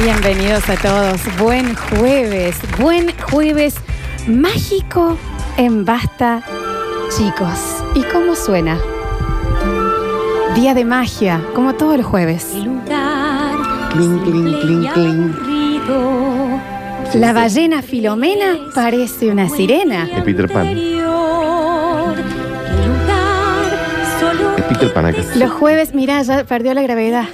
Bienvenidos a todos. Buen jueves. Buen jueves mágico en Basta, chicos. ¿Y cómo suena? Día de magia, como todos los jueves. Cling, cling, cling, cling. La ballena Filomena parece una sirena. Es Peter Pan. Es Peter Pan acá. Los jueves, mirá, ya perdió la gravedad.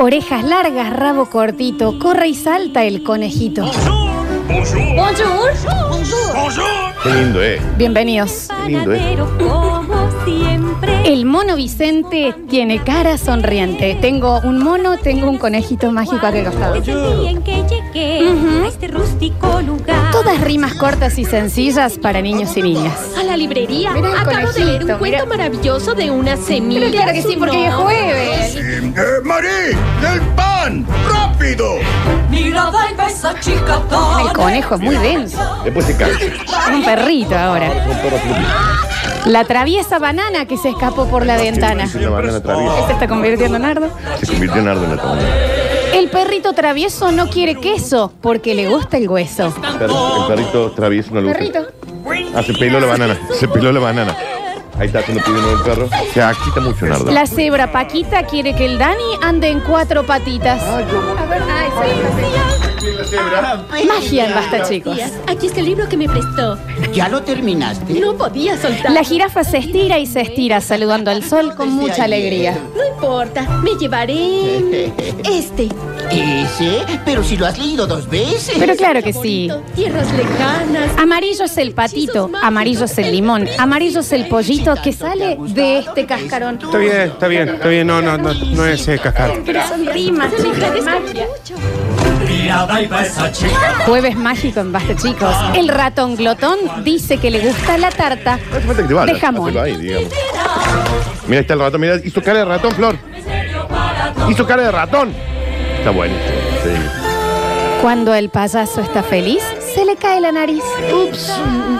Orejas largas, rabo cortito, corre y salta el conejito. Qué lindo, eh. Bienvenidos. Qué lindo, eh. El mono Vicente tiene cara sonriente. Tengo un mono, tengo un conejito mágico a aquel costado. Ujú. Rimas cortas y sencillas para niños y niñas. A la librería. El Acabo de leer un cuento maravilloso de una semilla. Pero claro que sí, porque hoy es nombre jueves. Eh, Marí, del pan, rápido. Mirada y besa chica El conejo es muy denso. Después se cansa. Es un perrito ahora. La traviesa banana que se escapó por la ventana. Es una banana Se está convirtiendo en nardo. Se convirtió en Nardo en la tabla. El perrito travieso no quiere queso porque le gusta el hueso. El perrito travieso no le gusta. Perrito. Ah, se peló la banana. Se peló la banana. Ahí está cuando pide uno el perro. Se agita mucho, Nardo. La cebra Paquita quiere que el Dani ande en cuatro patitas. A ver, ay, sí, Magia en basta, chicos. Aquí está el libro que me prestó. ¿Ya lo terminaste? No podía soltar. La jirafa se estira y se estira saludando al sol con mucha alegría. No importa, me llevaré este. ¿Ese? Pero si lo has leído dos veces. Pero claro que sí. Tierras lejanas. Amarillo es el patito, amarillo es el limón, amarillo es el pollito que sale de este cascarón. Está bien, está bien, está bien. No, no, no, no es eh, cascar. Pero son rimas, Se me Jueves mágico en Basta, chicos. El ratón glotón dice que le gusta la tarta No hace falta que te vayas. de jamón. Hacelo ahí, digamos. Mira, ahí está el ratón. Mira, hizo cara de ratón, Flor. Hizo cara de ratón. Está. Sí. Cuando el payaso está feliz, se le cae la nariz. Ups.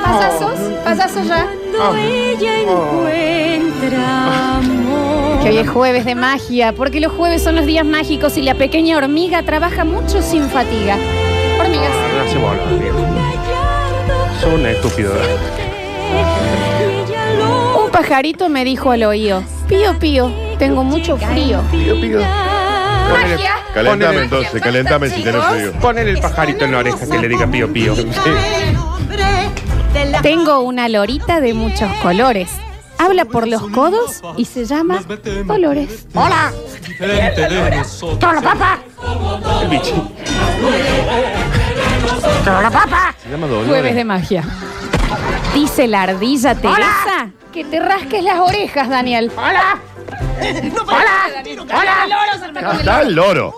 Payasos, payasos ya. Cuando ella encuentra amor. Que hoy es jueves de magia, porque los jueves son los días mágicos y la pequeña hormiga trabaja mucho sin fatiga. Hormigas. No se bola, viejo. Son un estúpido. Ella lo Un pajarito me dijo al oído, pío pío, tengo mucho frío. Pío, pío. Ponele, Calentame entonces, calentame si tenés frío. ponele el pajarito en la oreja que le diga pío pío. Sí. Tengo una lorita de muchos colores. Habla por los codos y se llama Dolores. ¡Hola! ¡Hola, papá! El bicho. ¡Hola, papá! Se llama Dolores. Jueves de magia. Dice la ardilla Teresa que te rasques las orejas, Daniel. ¡Hola! Acá está el loro.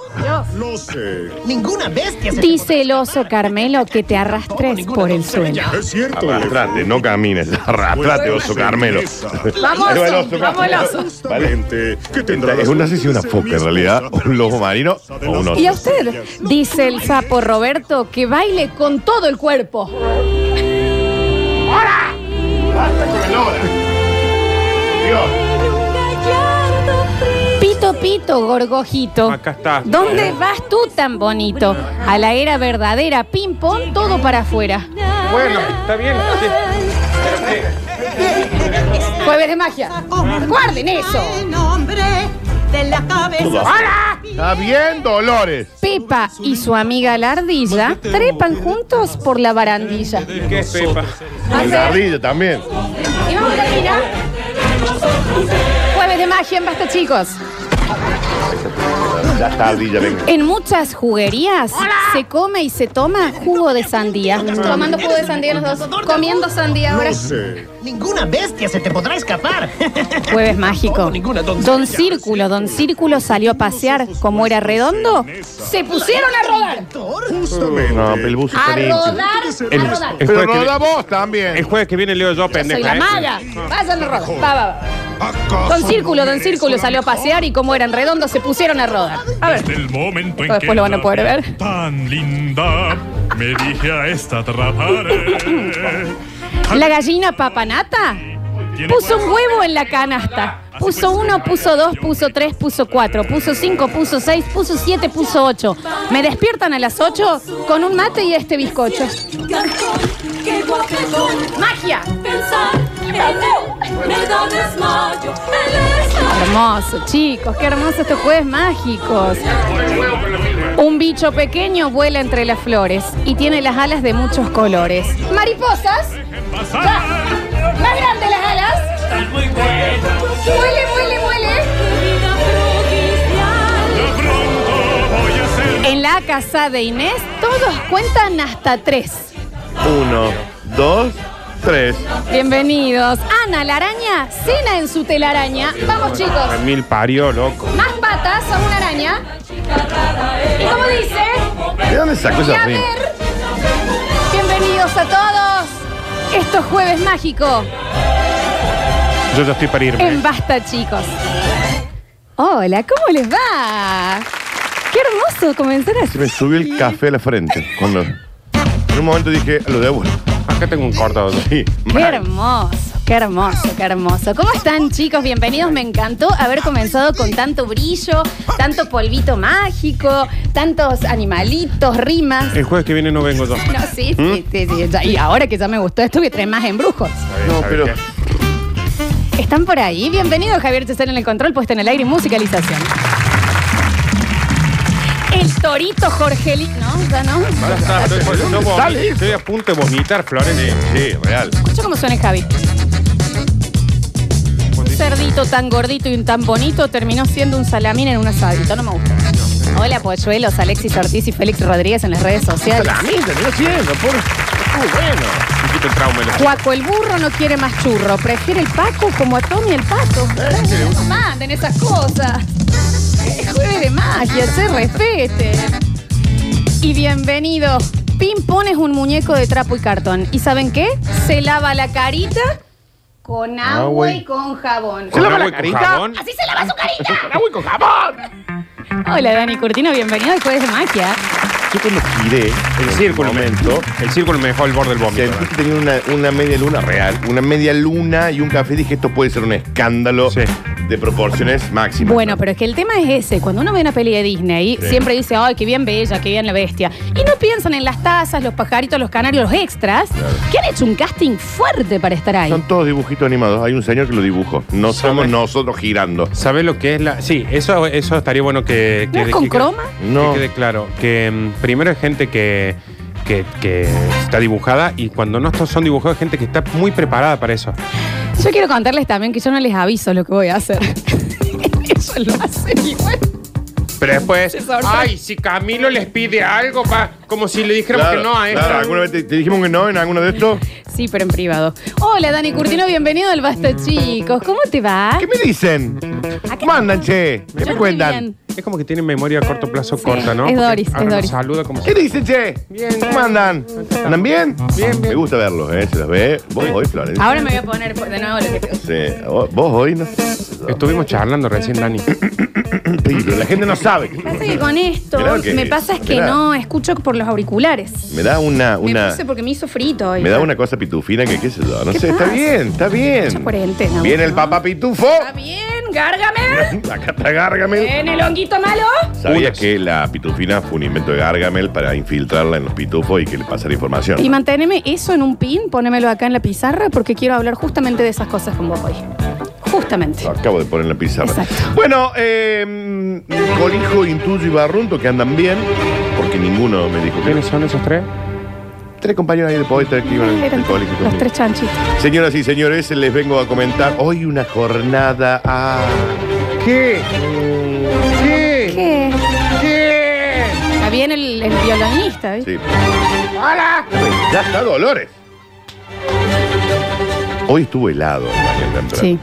Lo sé. Ninguna bestia se Dice el oso Carmelo que te arrastres por el suelo. Es cierto. Arrastrate, no camines. Arrastrate, oso Carmelo. Vamos, Ahí va el oso, vamos el oso. Vale. Justamente. ¿Qué tendrá Es una, no si una foca en realidad, o un lobo marino o un oso. ¿Y a usted? Dice el sapo Roberto que baile con todo el cuerpo. Basta con el loro. Dios. Gallardo frío. Pito, pito, gorgojito. Acá está. ¿Dónde vas tú tan bonito? A la era verdadera, ping pong, todo para afuera. Bueno, está bien. Jueves de magia. Guarden eso. nombre de la cabeza. Está bien, Dolores. Pepa y su amiga la ardilla trepan juntos por la barandilla. ¿Qué es Pepa? El ardillo también. Y vamos a terminar. Jueves de magia en Basta, chicos. Oh, my God. Ya está ardilla, venga. En muchas juguerías se come y se toma jugo de sandía. Tomando jugo de sandía los dos. Comiendo sandía ahora. Lo sé. Ninguna bestia se te podrá escapar. Jueves mágico. Don Círculo, Don Círculo salió a pasear. Como era redondo, se pusieron a rodar. Justamente. No, el buzo A está limpio. rodar, El, a rodar. el Pero jueves que, roda vi- vos también. el jueves que viene leo yo, Soy pendeja. la ¿eh? mala. Vayan a rodar. Va, va, va. ¿Acaso Don Círculo, no Don Círculo salió a pasear y como eran redondos se pusieron a rodar. A ver. Desde el momento en Después que lo van a la poder vi ver. Tan linda, me dije a esta atraparé. La gallina papanata Puso un huevo en la canasta. Puso uno, puso dos, puso tres, puso cuatro, puso cinco, puso seis, puso siete, puso ocho. Me despiertan a las ocho con un mate y este bizcocho. ¡Magia! Pensar Hermoso, chicos, qué hermoso estos jueves mágicos. Un bicho pequeño vuela entre las flores y tiene las alas de muchos colores. Mariposas, más grandes las alas. Muele, muele, muele. En la casa de Inés todos cuentan hasta tres. Uno, dos, tres. Bienvenidos. Ana, la araña, cena en su telaraña. Vamos, chicos. Mil parió, loco. Más patas a una araña. ¿Y cómo dice? ¿De dónde sacó Y esa a rima? ver. Bienvenidos a todos. Esto es Jueves Mágico Yo ya estoy para irme. en Basta, chicos. Hola, ¿cómo les va? Qué hermoso comenzar Se así. me subió el café a la frente. Cuando en un momento dije, lo debo. Acá tengo un cortado. Sí, Qué hermoso, qué hermoso, qué hermoso. ¿Cómo están, chicos? Bienvenidos. Me encantó haber comenzado con tanto brillo, tanto polvito mágico, tantos animalitos, rimas. El jueves que viene no vengo yo. No, sí, sí, sí, sí, ya- Y ahora que ya me gustó esto, a traer más embrujos. No, pero ¿Están por ahí? Bienvenido Javier Chesel en el control, puesto en el aire y musicalización. El torito Jorgeli... ¿No? ¿Ya no? Está, estoy, a punto de vomitar, Flores. sí, real. Escucha cómo suena el Javi. Un cerdito tan gordito y un tan bonito terminó siendo un salamín en un asadito. No me gusta. Hola, polluelos, Alexis Ortiz y Félix Rodríguez en las redes sociales. A mí terminó siendo, por. Muy bueno. Un poquito el trauma. lo- Juaco el burro no quiere más churro, prefiere el Paco como a Tommy el pato. No manden esas cosas. Es jueves de magia, se respete. Y bienvenido. Pim pones un muñeco de trapo y cartón. ¿Y saben qué? Se lava la carita con agua Agua y y- con jabón. ¿Se lava la y carita? jabón. Así se lava su carita. ¡Agua con jabón! Hola Dani Curtino, bienvenido al jueves de magia. Yo cuando giré, El en círculo me, momento, el círculo me dejó al borde del vómito. sentí que tenía una, una media luna real, una media luna y un café. Dije, esto puede ser un escándalo Sí. de proporciones máximas. Bueno, ¿no? pero es que el tema es ese. Cuando uno ve una peli de Disney, Sí. siempre dice, ay, qué bien bella, qué bien la bestia. Y no piensan en las tazas, los pajaritos, los canarios, los extras, que han hecho un casting fuerte para estar ahí. Son todos dibujitos animados. Hay un señor que lo dibujó. No somos ¿Sabes? nosotros girando. ¿Sabe lo que es la.? Sí, eso, eso estaría bueno que. ¿No que es con que- croma? No. Que quede claro. Que mm, primero hay gente que, que, que está dibujada y cuando no son dibujados, hay gente que está muy preparada para eso. Yo quiero contarles también que yo no les aviso lo que voy a hacer. Ellos lo hacen igual. Pero después, Se sorprende. ay, si Camilo les pide algo, pa, como si le dijéramos Claro, que no a esto. claro, ¿Alguna vez te, te dijimos que no en alguno de estos? Sí, pero en privado. Hola, Dani Curtino, bienvenido al Basta, chicos. ¿Cómo te va? ¿Qué me dicen? ¿Cómo andan, che? ¿Qué Yo me estoy cuentan? bien. Es como que tiene memoria a corto plazo corta, ¿no? es Porque Doris, es ahora nos Doris. saluda como ¿Qué dicen, che? Bien. ¿Cómo andan? ¿Andan bien? Bien, bien. Me gusta verlos, ¿eh? Se los ve. Vos hoy, Florencia. Ahora me voy a poner de nuevo lo que te Sí. Vos vos hoy, ¿no? Estuvimos charlando recién, Dani. Sí, pero la gente no sabe. Pasa que con esto Mirá que- me pasa es que mirá. no escucho por los auriculares. Me da una. Me una puse porque me hizo frito hoy. me da una cosa pitufina que qué sé yo. No ¿Qué sé, está pasa? bien, está bien. Mucha cuarentena, Viene el ¿no? papá pitufo. Está bien, Gárgame. Acá está Gargamel. En el honguito malo. ¿Sabías que la pitufina fue un invento de Gargamel para infiltrarla en los pitufos y que le pasara información? Y manténeme eso en un pin, ponémelo acá en la pizarra porque quiero hablar justamente de esas cosas con vos hoy. Justamente. Lo acabo de poner en la pizarra. Exacto. Bueno, eh, Colijo, Intuyo y Barrunto que andan bien, porque ninguno me dijo que ¿Quiénes son esos tres? Tres compañeros ahí de poeta que iban al Eran al colegio los conmigo. tres chanchitos. Señoras y señores, les vengo a comentar hoy una jornada a... ¿Qué? ¿Qué? ¿Qué? ¿Qué? Está bien el, el violonista, ¿viste? Sí. ¡Hola! Ya está Dolores. Hoy estuvo helado en la mañana temprano. Sí.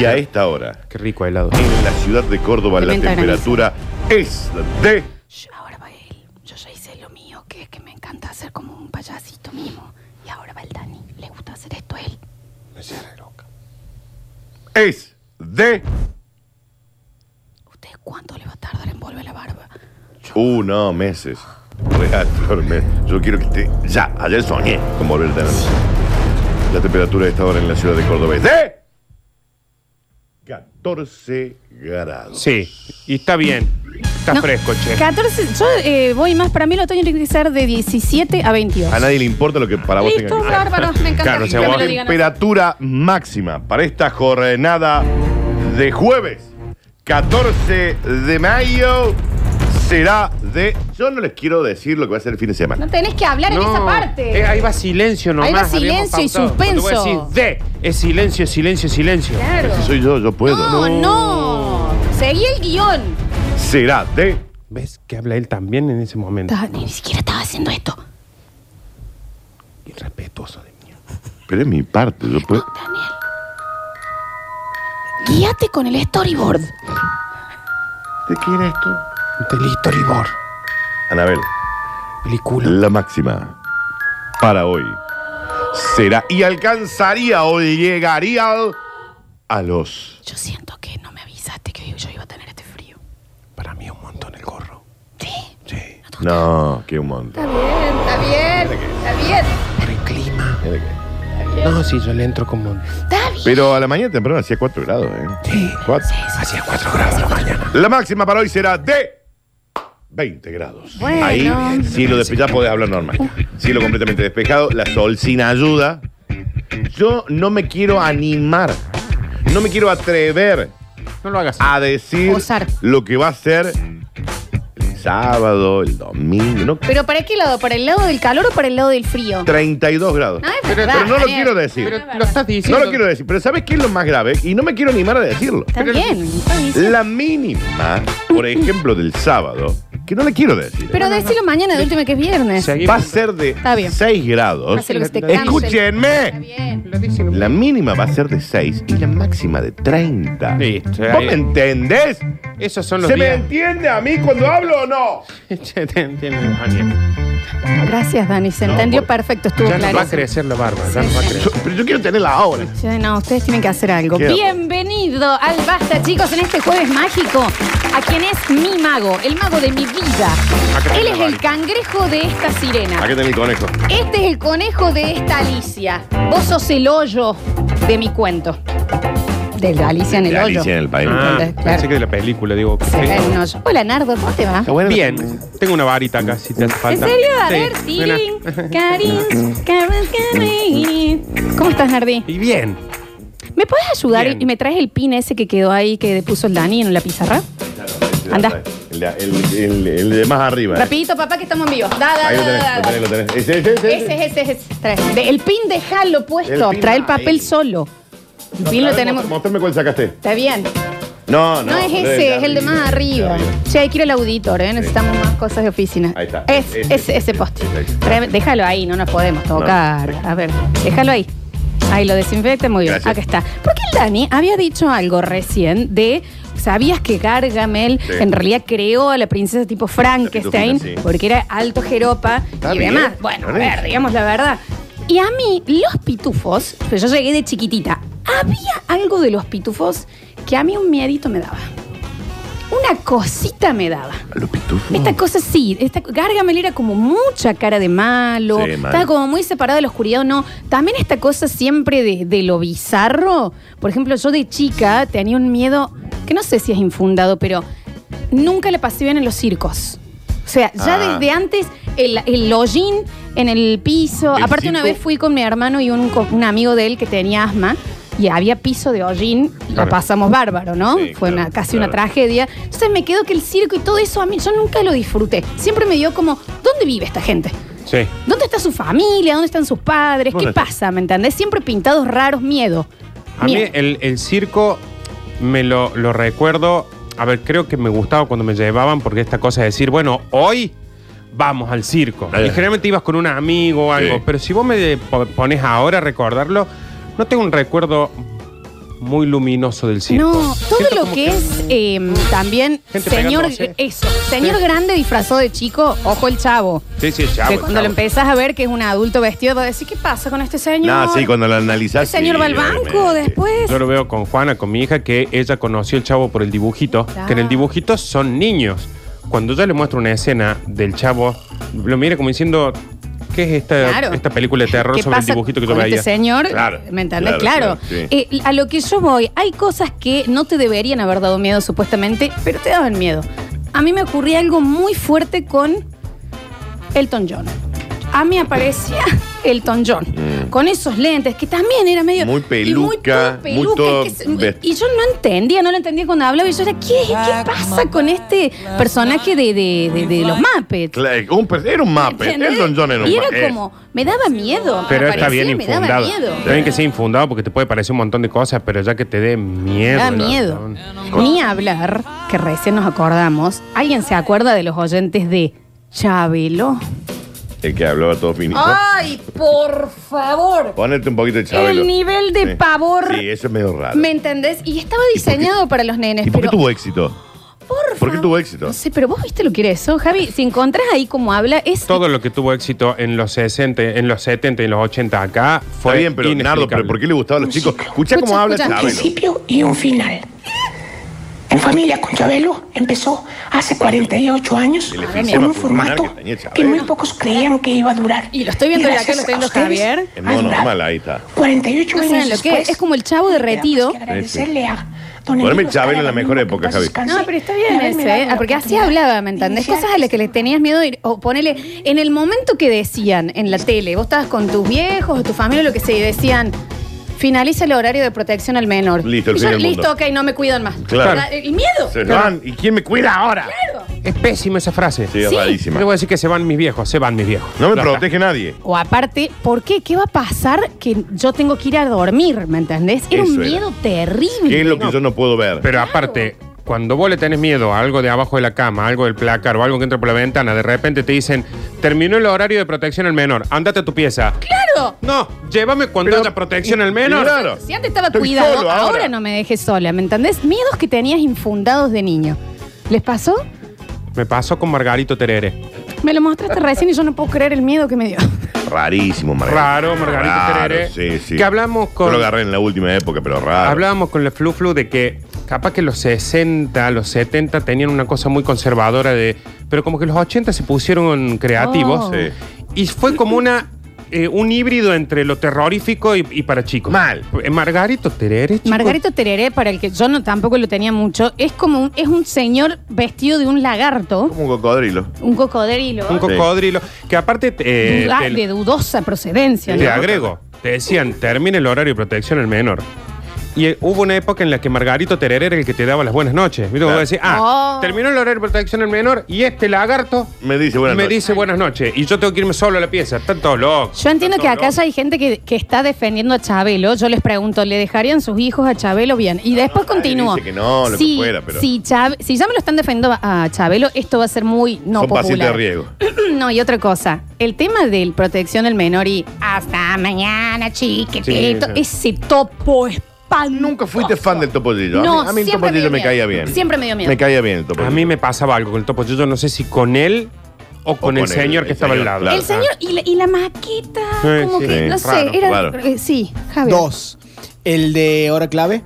Y a esta hora, Qué rico helado. en la ciudad de Córdoba, la Tremenda temperatura es de... Shh, Ahora va él. Yo ya hice lo mío, que es que me encanta hacer como un payasito mismo. Y ahora va el Dani. Le gusta hacer esto a él. Es de... ¿Usted cuánto le va a tardar en volver la barba? Uh, no, meses. Real, Flor, me- Yo quiero que esté ya. Ayer soñé con volver a tener. La temperatura de esta hora en la ciudad de Córdoba es de 14 grados. Sí, y está bien. Está No, fresco, che. 14, yo eh, voy más, para mí el otoño tiene que ser de 17 a 22. A nadie le importa lo que para vos Listo, tenga que bárbaro, me encanta. Claro, o sea, que me vos- lo digan así. Temperatura máxima para esta jornada de jueves 14 de mayo será de. Yo no les quiero decir lo que va a ser el fin de semana. No tenés que hablar en esa parte. eh, ahí va silencio nomás. Ahí va habíamos silencio y pautado. Cuando voy a suspenso. decir de, es silencio, silencio, silencio. Claro. Si soy yo, yo puedo. No, no. Seguí el guion. Será de. ¿Ves que habla él también en ese momento? Dani, ni siquiera estaba haciendo esto. Irrespetuoso de mí. Pero es mi parte, yo puedo. Daniel. Guíate con el storyboard. ¿De qué era esto? Del storyboard. Anabel, Película. la máxima para hoy será y alcanzaría o llegaría al- a los. Yo siento que no me avisaste que yo iba a tener este frío. Para mí un montón el gorro. Sí. Sí. No, que un montón. Está bien, está bien. Está bien. Por el clima. Mira que- No, sí, yo le entro como. Está bien. Pero a la mañana temprano hacía 4 grados, ¿eh? Sí. Cuatro. Hacía 4 grados la mañana. La máxima para hoy será de 20 grados. Bueno. Ahí, cielo despejado, ya podés hablar normal. Cielo completamente despejado, la sol sin ayuda. Yo no me quiero animar, no me quiero atrever No lo hagas. a decir Osar. lo que va a ser sábado, el domingo, ¿no? ¿Pero para qué lado? ¿Para el lado del calor o para el lado del frío? 32 grados. No, es pero, verdad, pero no lo Daniel. quiero decir. Pero es lo estás diciendo. No lo quiero decir, pero ¿sabes qué es lo más grave? Y no me quiero animar a decirlo. Está Pero- bien. está bien. La mínima, por ejemplo, del sábado, que no le quiero decir. Pero decilo mañana de última que es viernes. Seguimos. va a ser de Está bien. 6 grados. Hace lo que se te cante. Está Escúchenme. bien. Lo La mínima va a ser de 6 y la máxima de 30. Listo, ¿Vos ahí- me entendés? Esos son los ¿Se me días. entiende a mí cuando hablo o no? Che, te entiendo, Daniel. Gracias, Dani. Se No, entendió por- perfecto. Estuvo Ya nos va a clarísimo. crecer la barba. Ya nos va a crecer. Yo- pero yo quiero tenerla ahora. Sí, no, ustedes tienen que hacer algo. Bienvenido al Basta, chicos, en este jueves mágico. A quien es mi mago, el mago de mi vida. Acá Él es la el cangrejo de esta sirena. Aquí tenés el conejo. Este es el conejo de esta Alicia. Vos sos el hoyo de mi cuento. De la Alicia en el hoyo. Alicia en el país. Ah, Claro. pensé que de la película, digo. Se cae en un hoyo. Hola, Nardo, ¿cómo te va? Buena Bien, tengo una varita acá si te hace ¿En falta. serio? A Sí, ver, mira. Sirin, Karin, Karin, Karin. ¿Cómo estás, Nardi? Y bien. ¿Me puedes ayudar Bien. y me traes el pin ese que quedó ahí que puso el Dani en la pizarra? Anda. El, de- el- el- el de más arriba. ¿eh? Rapidito, papá, que estamos en vivo. Da, da, Ahí lo da, tenés, da, lo da. tenés, lo tenés. Ese, ese, ese. Ese es, ese es, ese. Trae. De- el pin déjalo puesto. El pin Trae el ahí. papel solo. El pin lo tenemos. Mostrame cuál sacaste. Está bien. No, no. No, es ese, es el de más arriba. de Che, hay que ir al auditor, ¿eh? Necesitamos más cosas de oficina. Ahí está. Es, Ese, ese, ese post. ese. Trae- Déjalo ahí, no nos podemos tocar. A ver, déjalo ahí. Ahí lo desinfecta muy bien. Gracias. Acá está. Porque el Dani había dicho algo recién de. ¿Sabías que Gargamel Sí. en realidad creó a la princesa tipo Frankenstein? pitufina, sí. Porque era alto jeropa Está y bien, demás. Bueno, a ver, digamos la verdad. Y a mí, los pitufos, pues yo llegué de chiquitita, había algo de los pitufos que a mí un miedito me daba. Una cosita me daba. A los pitufos. Esta cosa sí, esta, Gargamel era como mucha cara de malo, Sí, mal. estaba como muy separada de la oscuridad, no. También esta cosa siempre de, de lo bizarro. Por ejemplo, yo de chica tenía un miedo, que no sé si es infundado, pero nunca le pasé bien en los circos. O sea, ya Ah. desde antes, el, el hollín en el piso. ¿El Aparte, una circo? vez fui con mi hermano y un, co- un amigo de él que tenía asma. Y había piso de hollín, y la Claro. pasamos bárbaro, ¿no? Sí, Fue claro, una, casi una claro. tragedia. Entonces me quedo que el circo y todo eso a mí, yo nunca lo disfruté. Siempre me dio como, ¿dónde vive esta gente? Sí. ¿Dónde está su familia? ¿Dónde están sus padres? ¿Dónde ¿Qué está? pasa? ¿Me entendés? Siempre pintados raros, miedo. A mí Miedo. el, el circo me lo, lo recuerdo. A ver, creo que me gustaba cuando me llevaban porque esta cosa de decir, bueno, hoy vamos al circo. Eh. Y generalmente ibas con un amigo o algo. Sí. Pero si vos me po- pones ahora a recordarlo, no tengo un recuerdo muy luminoso del circo. No, todo Siento lo como que es eh, también Gente señor, pegándose. eso, señor grande disfrazado de chico, ojo el chavo. Sí, sí, el chavo. que el cuando lo chavo. empezás a ver que es un adulto vestido, vas a decir, ¿qué pasa con este señor? No, sí, cuando lo El analizás. señor sí, va al banco obviamente. después. Yo lo veo con Juana, con mi hija, que ella conoció el chavo por el dibujito. Claro. Que en el dibujito son niños. Cuando yo le muestro una escena del chavo, lo mira como diciendo, ¿qué es esta, Claro. esta película de terror ¿Qué sobre el dibujito que yo veía? Este señor, Claro, ¿me entendés? claro, Claro. claro, sí. Eh, a lo que yo voy, hay cosas que no te deberían haber dado miedo supuestamente, pero te daban miedo. A mí me ocurría algo muy fuerte con Elton John. A mí aparecía Elton John con esos lentes que también era medio. Muy y peluca, muy muy peluca, todo que se- vest- y yo no entendía, no lo entendía cuando hablaba y yo era ¿qué, qué pasa con este personaje de, de- de- de los Muppets? Un per- era un mapa. ¿Entendés? Elton John era un Y era Muppet. como, me daba miedo. Pero está bien aparecía y me daba infundado. miedo. Está bien que sea infundado porque te puede parecer un montón de cosas, pero ya que te dé miedo. Me da ¿no? miedo. No. Ni hablar, que recién nos acordamos. ¿Alguien se acuerda de los oyentes de Chabelo? El que hablaba todo finito. ¡Ay, por favor! Ponete un poquito de Chabelo. El nivel de Sí. pavor. Sí, eso es medio raro. ¿Me entendés? Y estaba diseñado para los nenes, ¿Y por qué pero. tuvo éxito? Por, por qué favor. tuvo éxito? No sé, pero vos viste lo que era eso, Javi. Si encontrás ahí cómo habla, es. Todo lo que tuvo éxito en los 60, en los 70 y los 80 acá fue Está bien, pero Nardo, inexplicable. ¿pero ¿por qué le gustaba a los chicos? Escucha cómo Escucha, habla escucha. un Chabelo. principio y un final. En familia con Chabelo empezó hace 48 años con un formato que que muy pocos creían que iba a durar. Y lo estoy viendo de acá, gracias lo estoy viendo a ustedes, Javier. Durado. normal, ahí está. 48 No años lo que es. como el chavo derretido. que agradecerle a don Poneme Emilio Chabelo en la mejor época, que Javi. descanse, No, pero está bien ese, ¿eh? la porque así hablaba, ¿me entendés? Cosas a las que le tenías miedo ir- o ponele, en el momento que decían en la tele, vos estabas con tus viejos o tu familia, lo que sea, y decían, finaliza el horario de protección al menor. Listo, el Y yo, listo, mundo. ok, no me cuidan más. Claro. La- El miedo. Se van. ¿Y quién me cuida ahora? Es pésima esa frase. Sí, es Sí. Yo voy a decir que se van mis viejos, se van mis viejos. No me Ya está. protege nadie. O aparte, ¿por qué? ¿Qué va a pasar que yo tengo que ir a dormir? ¿Me entendés? Era Eso un era. miedo terrible. ¿Qué es lo que yo no puedo ver? Pero aparte, cuando vos le tenés miedo a algo de abajo de la cama, algo del placar o algo que entra por la ventana, de repente te dicen, terminó el horario de protección al menor, andate a tu pieza. ¡Claro! No, llévame cuando Pero- haya protección al menor. Claro. Si antes estaba Estoy cuidado, solo ahora. ahora. no me dejes sola, ¿me entendés? Miedos que tenías infundados de niño. ¿Les pasó? Me pasó con Margarito Terere. Me lo mostraste recién y yo no puedo creer el miedo que me dio. Rarísimo, Margarito. Raro, Margarito Raro, Terere. Sí, sí. Que hablamos con- Yo lo agarré en la última época, pero raro. Hablábamos con la Flu Flu de que capaz que los 60, los 70 tenían una cosa muy conservadora de. Pero como que los 80 se pusieron creativos. Oh. Sí. Y fue como una. eh, un híbrido entre lo terrorífico y, y para chicos. Mal. Eh, Margarito Terere. chico. Margarito Tereré, para el que yo no tampoco lo tenía mucho, es como un, es un señor vestido de un lagarto, Como un cocodrilo. un cocodrilo, Un cocodrilo. Que aparte. eh, duda- te- de dudosa procedencia. Te ¿no? agrego, te decían, termine el horario de protección al menor. Y eh, hubo una época en la que Margarito Terere era el que te daba las buenas noches. ¿Viste? Claro. decís, ah, Oh. terminó el horario de protección al menor y este lagarto Me dice buenas me noches. dice buenas noches. Y yo tengo que irme solo a la pieza. Están todos locos. Yo entiendo que acá ya hay gente que, que está defendiendo a Chabelo. Yo les pregunto, ¿le dejarían sus hijos a Chabelo bien? Y después nadie continúo. dice que no, lo que si, fuera, pero- si, Chab- si ya me lo están defendiendo a Chabelo, esto va a ser muy no Son pacientes de popular. riesgo. no, y otra cosa. El tema del protección al menor y hasta mañana, chiquitito. Sí, Ese topo espantoso. Nunca fuiste fan del topollillo. A No, mí, a mí el siempre topollillo me me caía bien. Siempre me dio miedo. Me caía bien el topollillo. A mí me pasaba algo con el topo. Yo no sé si con él o con, el con el- señor el que estaba al señor, lado. claro. El señor y la, y la maqueta, Sí, como sí. que, no Sí, sé, raro, era. raro. eh, sí, Javier. Dos. El de hora clave.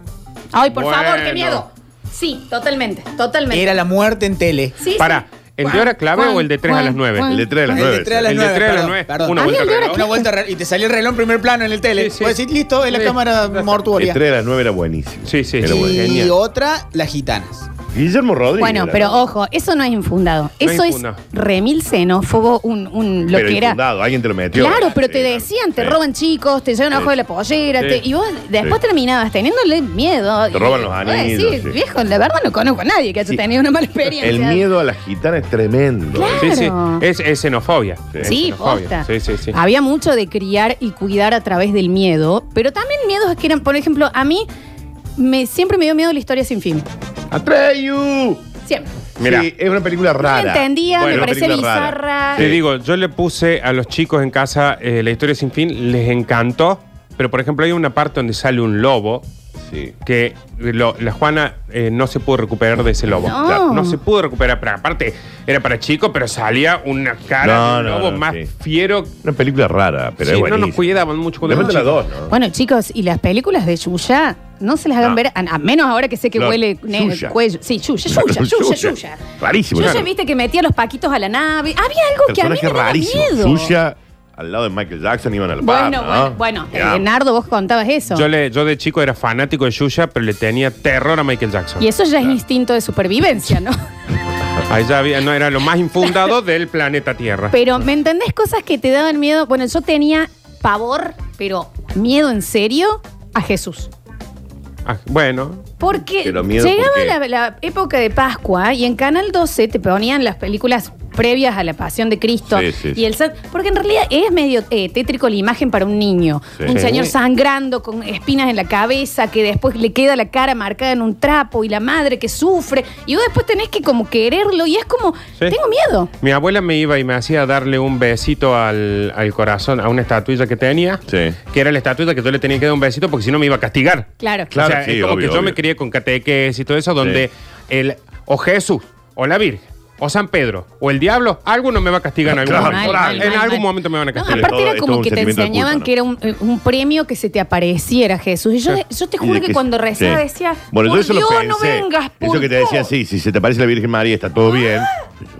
Ay, por Bueno. favor, qué miedo. Sí, totalmente, totalmente. Era la muerte en tele. Sí, sí. Para, ¿el de hora clave o el de 3 a las Juan, 9? Juan. El de 3 a las El 9. de tres a las El de nueve, 3 a las perdón, 9. perdón. Una vuelta el reloj. Una vuelta re- y te salió el reloj en primer plano en el tele. Sí, sí. Puedes decir, listo, es la cámara El mortuoria. 3 a las 9 era buenísimo. Sí, sí. Era Y- otra, las gitanas. Guillermo Rodríguez. Bueno, pero ojo, eso no es infundado. No eso es remil xenófobo, un, un lo Pero que era. infundado, alguien te lo metió. Claro, pero te decían, te sí. roban chicos, te llevan Sí. abajo de la pollera, Sí. te- y vos después Sí. terminabas teniéndole miedo. Te Y- roban los anillos, sí. viejo, la verdad no conozco a nadie que haya Sí. tenido una mala experiencia. El miedo a la gitana es tremendo. Claro. Sí, sí. Es, es xenofobia. Sí. Es Sí, xenofobia. posta. Sí, sí, sí. Había mucho de criar y cuidar a través del miedo, pero también miedos que eran, por ejemplo, a mí me, siempre me dio miedo la historia sin fin. Atreyu. Siempre. Mira. Sí, es una película No rara. la entendía, Bueno, me una parecía película rara. bizarra. Te digo, yo le puse a los chicos en casa eh, la historia sin fin, les encantó, pero por ejemplo hay una parte donde sale un lobo Sí. que lo- la Juana eh, no se pudo recuperar de ese lobo. No. Claro, no se pudo recuperar, pero aparte era para chicos, pero salía una cara No, de un no, lobo no, más sí. fiero. Una película rara, pero Sí, es no buenísima. nos cuidaban mucho cuando éramos las chicos. dos, ¿no? Bueno, chicos, y las películas de Yuya, no se las hagan No. ver, a, a menos ahora que sé que No, huele ne- Yuya. cuello. Sí, Yuya, Yuya, Yuya, Yuya. Rarísimo. Yuya, claro. viste que metía los paquitos a la nave. Había algo que a mí Personaje me daba rarísimo. miedo. Suya al lado de Michael Jackson iban al Bueno, par, ¿no? bueno, bueno, eh. Nardo, vos contabas eso. Yo, le, yo de chico era fanático de Yuya, pero le tenía terror a Michael Jackson. Y eso ya es instinto de supervivencia, ¿no? Ahí ya había, no era lo más infundado del planeta Tierra. Pero, ¿me entendés cosas que te daban miedo? Bueno, yo tenía pavor, pero miedo en serio a Jesús. Ah, bueno, Porque Pero miedo, llegaba ¿por qué? la, la época de Pascua y en Canal 12 te ponían las películas previas a la Pasión de Cristo. Sí, sí, y el san- Porque en realidad es medio eh, tétrico la imagen para un niño. Sí. Un Sí. señor sangrando con espinas en la cabeza, que después le queda la cara marcada en un trapo y la madre que sufre. Y vos después tenés que como quererlo y es como, Sí. tengo miedo. mi abuela me iba y me hacía darle un besito al, al corazón a una estatuilla que tenía, Sí. que era la estatuilla que yo le tenía que dar un besito porque si no me iba a castigar. Claro. Claro, o sea, sí, es como obvio, que yo obvio. me crié con cateques y todo eso, donde el o Jesús, o la Virgen, o San Pedro, o el diablo, alguno me va a castigar en algún Claro, momento. Mal, mal, en mal, algún mal. momento me van a No, castigar. aparte todo- era es como un que te sentimiento de enseñaban culpa, ¿no? que era un, un premio que se te apareciera Jesús. Y yo, Sí. yo te Y juro de que que- cuando rezaba sí. decía, Bueno, yo eso lo Dios, pensé. no vengas, por Eso que te Dios". decía, sí, si se te parece la Virgen María está todo bien.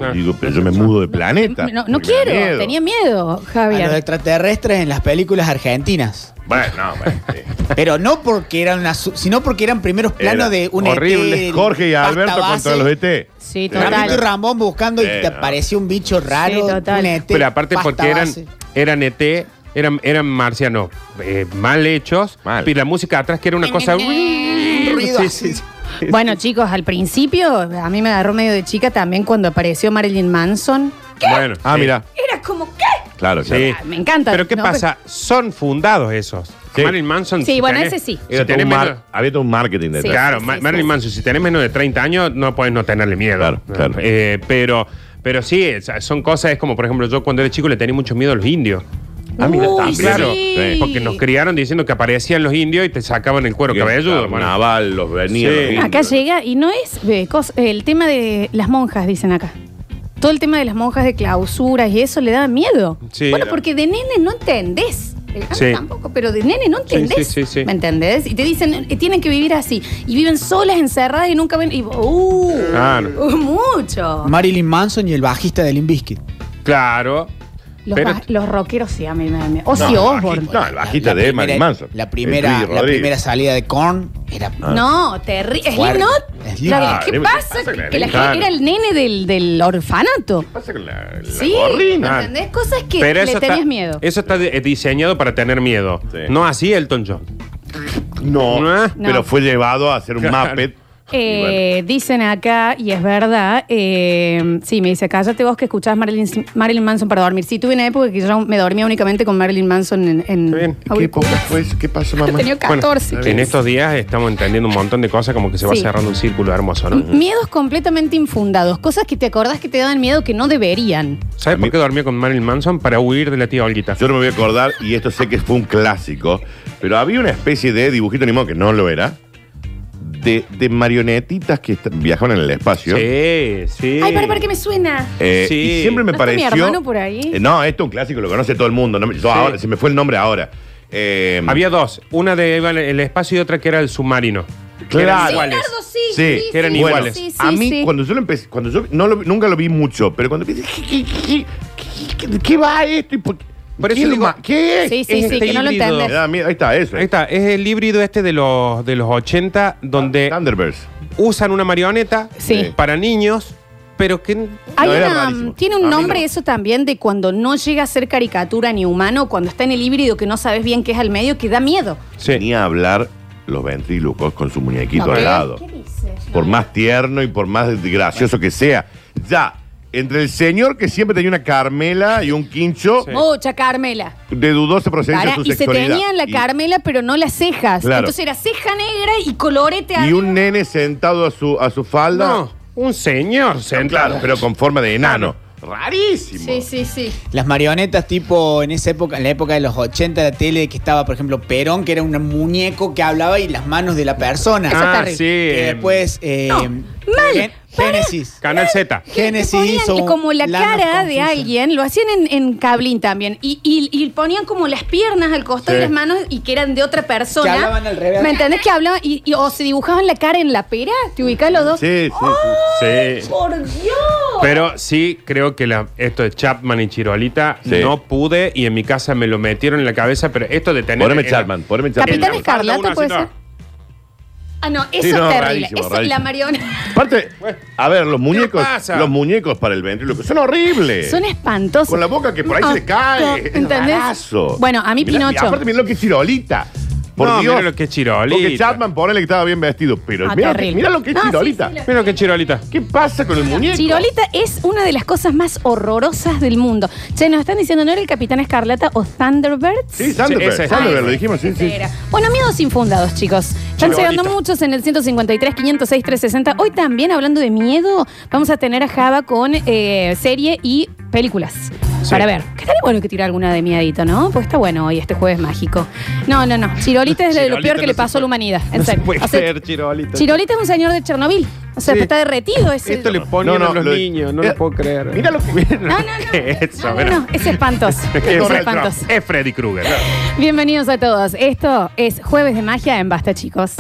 Ah. Digo, pero yo me mudo de planeta. No, no porque me da quiero, miedo. tenía miedo, A los Javier. extraterrestres en las películas argentinas. Bueno, no, bueno, sí. Pero no porque eran una su- sino porque eran primeros planos Era de un horrible. ET, Jorge y pasta Alberto base. contra los ET. Sí, Ramito y total. Ramón buscando y te no. apareció un bicho raro, Sí, total. un ET, Pero aparte pasta porque eran, base. eran ET, eran, eran marcianos eh, mal hechos, Mal. y la música atrás que era una cosa... ruido Sí, así. sí. Bueno, chicos, al principio a mí me agarró medio de chica también cuando apareció Marilyn Manson. Bueno, Ah, sí. mira. Era como, ¿qué? Claro, Sí. claro. Ah, me encanta. Pero ¿qué ¿no? pasa? Son fundados esos. Sí. Marilyn Manson. Sí, si bueno, tenés- ese sí. si Era todo tenés un mar- menos- había todo un marketing detrás. Claro, sí, Ma- sí, Marilyn sí. Manson, si tenés menos de 30 años, no puedes no tenerle miedo. Claro, claro. Eh, pero, pero sí, es- son cosas, es como, por ejemplo, yo cuando era chico le tenía mucho miedo a los indios. Ah, mira, Uy, también. Claro, sí. porque nos criaron diciendo que aparecían los indios y te sacaban el cuero cabelludo. el bueno. Carnaval, los venían. Sí. los indios. Acá llega y no es eh, cos- el tema de las monjas, dicen acá. Todo el tema de las monjas de clausuras y eso le da miedo. Sí. bueno, porque de nene no entendés. El Sí. tampoco, pero de nene no entendés. sí, sí, sí. ¿Me entendés? Y te dicen, eh, tienen que vivir así. Y viven solas, encerradas y nunca ven. Y, uh, Claro. uh, mucho. Marilyn Manson y el bajista de Limp Bizkit. Claro. Los, Pero- los rockeros sí, a mí me dan Ozzy No, Osbourne. No, el bajista La de primera- Marilyn Manson. La primera, la primera salida de Korn era No, terrible. ¿Slipknot? La- ¿Qué ¿qué pasa? Que la gente era el nene del, del orfanato. ¿Qué pasa con la, la Sí, gorrina? ¿me ¿entendés? Cosas que Pero le tenías está, miedo. Eso está diseñado para tener miedo. Sí. No así Elton John. No, No. pero fue llevado a hacer un Claro. Muppet. Eh, Dicen acá, y es verdad, eh, sí, me dice, cállate vos que escuchabas Marilyn, Marilyn Manson para dormir. Sí, tuve una época que yo me dormía únicamente con Marilyn Manson en, en Está bien. ¿Qué época fue eso? ¿Qué pasó, mamá? Tenía 14. Bueno, 15. en estos días estamos entendiendo un montón de cosas como que se va Sí. cerrando un círculo hermoso, ¿no? Miedos completamente infundados, cosas que te acordás que te daban miedo que no deberían. ¿Sabes por qué dormía con Marilyn Manson? Para huir de la tía Olguita. Yo no me voy a acordar, y esto sé que fue un clásico, pero había una especie de dibujito animado que no lo era, de, de marionetitas que est- viajaban en el espacio. Sí, sí. Ay, para, para, que me suena. Eh, Sí. Y siempre me ¿No está mi pareció. hermano por ahí? Eh, no, esto es un clásico, lo conoce todo el mundo. no me- yo ahora, se me fue el nombre ahora. Eh, Había dos. Una de en el espacio y otra que era el submarino. Que eran Claro. iguales. Leonardo, sí, Sí, sí, que eran sí, iguales. sí, sí, a mí, sí. cuando yo lo empecé, cuando yo no lo- nunca lo vi mucho, pero cuando empecé, ¿qué, qué, qué, qué- qué- qué va esto? ¿Y por qué? Por eso ¿Qué, digo- ma- ¿Qué es? Sí, sí, sí, que no lo híbrido. Me entendés. da miedo. Ahí está, eso. Ahí está, es el híbrido este de los, de los 80 donde Thunderbirds. usan una marioneta Sí. para niños, pero que... Hay No, era una- rarísimo. tiene A un mí nombre no. eso también de cuando no llega a ser caricatura ni humano, cuando está en el híbrido que no sabes bien qué es al medio, que da miedo. Sí. Venía a hablar los ventrílocos con su muñequito No, al ¿qué? lado. Por más tierno y por más gracioso que sea. Ya, entre el señor que siempre tenía una Carmela y un quincho Sí. Mucha Carmela. de dudosa procedencia de su y se sexualidad. tenían la Y- Carmela, pero no las cejas. Claro. Entonces era ceja negra y colorete Y, arriba. un nene sentado a su, a su falda. No, un señor sentado. claro, pero con forma de enano. Rarísimo. Sí, sí, sí. Las marionetas tipo en esa época, en la época de los 80 la tele que estaba, por ejemplo, Perón, que era un muñeco que hablaba y las manos de la persona. Eso Ah, sí. Que eh, después eh, No, mal. Gen- Génesis. Canal Z. Génesis Ponían hizo como la cara de alguien, lo hacían en, en Cablín también, y, y- y ponían como las piernas al costado Sí. y las manos y que eran de otra persona. Que hablaban al revés. ¿Me entendés? Que hablaban y, y- o se dibujaban la cara en la pera, ¿te ubicás los dos? Sí, sí, sí. Sí. ¡Por Dios! Pero sí creo que la- esto de Chapman y Chirolita Sí. no pude y en mi casa me lo metieron en la cabeza, pero esto de tener. Poneme en la- Chapman, poneme Chapman. Capitán Escarlata puede ser. Ah, no, eso Sí, es terrible. rarísimo, Eso, rarísimo. la marioneta. Aparte, a ver, los muñecos, pasa? los muñecos para el ventríloco son horribles. Son espantosos. Con la boca que por ahí No, se le cae. ¿entendés? rarazo. Bueno, a mí Mirá, Pinocho. aparte, mira lo que es Chirolita. Por No, Dios. mira lo que es Chirolita. Porque Chapman, ponele que estaba bien vestido. Pero Ah, mira, lo que, terrible. mira lo que es No, sí, Chirolita. sí, lo- Mira lo que es Chirolita. ¿Qué pasa con el muñeco? Chirolita es una de las cosas más horrorosas del mundo. Che, nos están diciendo, ¿no era el Capitán Escarlata o Thunderbirds? Sí, Thunderbird. ese es. Thunderbird, Ah, lo dijimos, sí, sí. era. Bueno, miedos infundados, chicos. Están Chirolita. llegando muchos en el 153, 506, 360. Hoy también, hablando de miedo, vamos a tener a Java con eh, serie y películas. Sí. Para ver. Que estaría bueno que tire alguna de miedito, ¿no? Porque está bueno hoy, este jueves mágico. No, no, no. Chirolita es de lo Chirolita peor que no le se pasó a puede- la humanidad. En No se serio. puede O sea, creer, Chirolita. Chirolita es un señor de Chernobyl. O sea, Sí. está derretido ese. Esto le no, a los lo- niños, no lo puedo creer. mira lo que- No, no, no. ¿Qué es eso? No, no, Mira. no, es espantoso. Es espantoso. Es Freddy Krueger. Bienvenidos a todos. Esto es Jueves de Magia en Basta, chicos.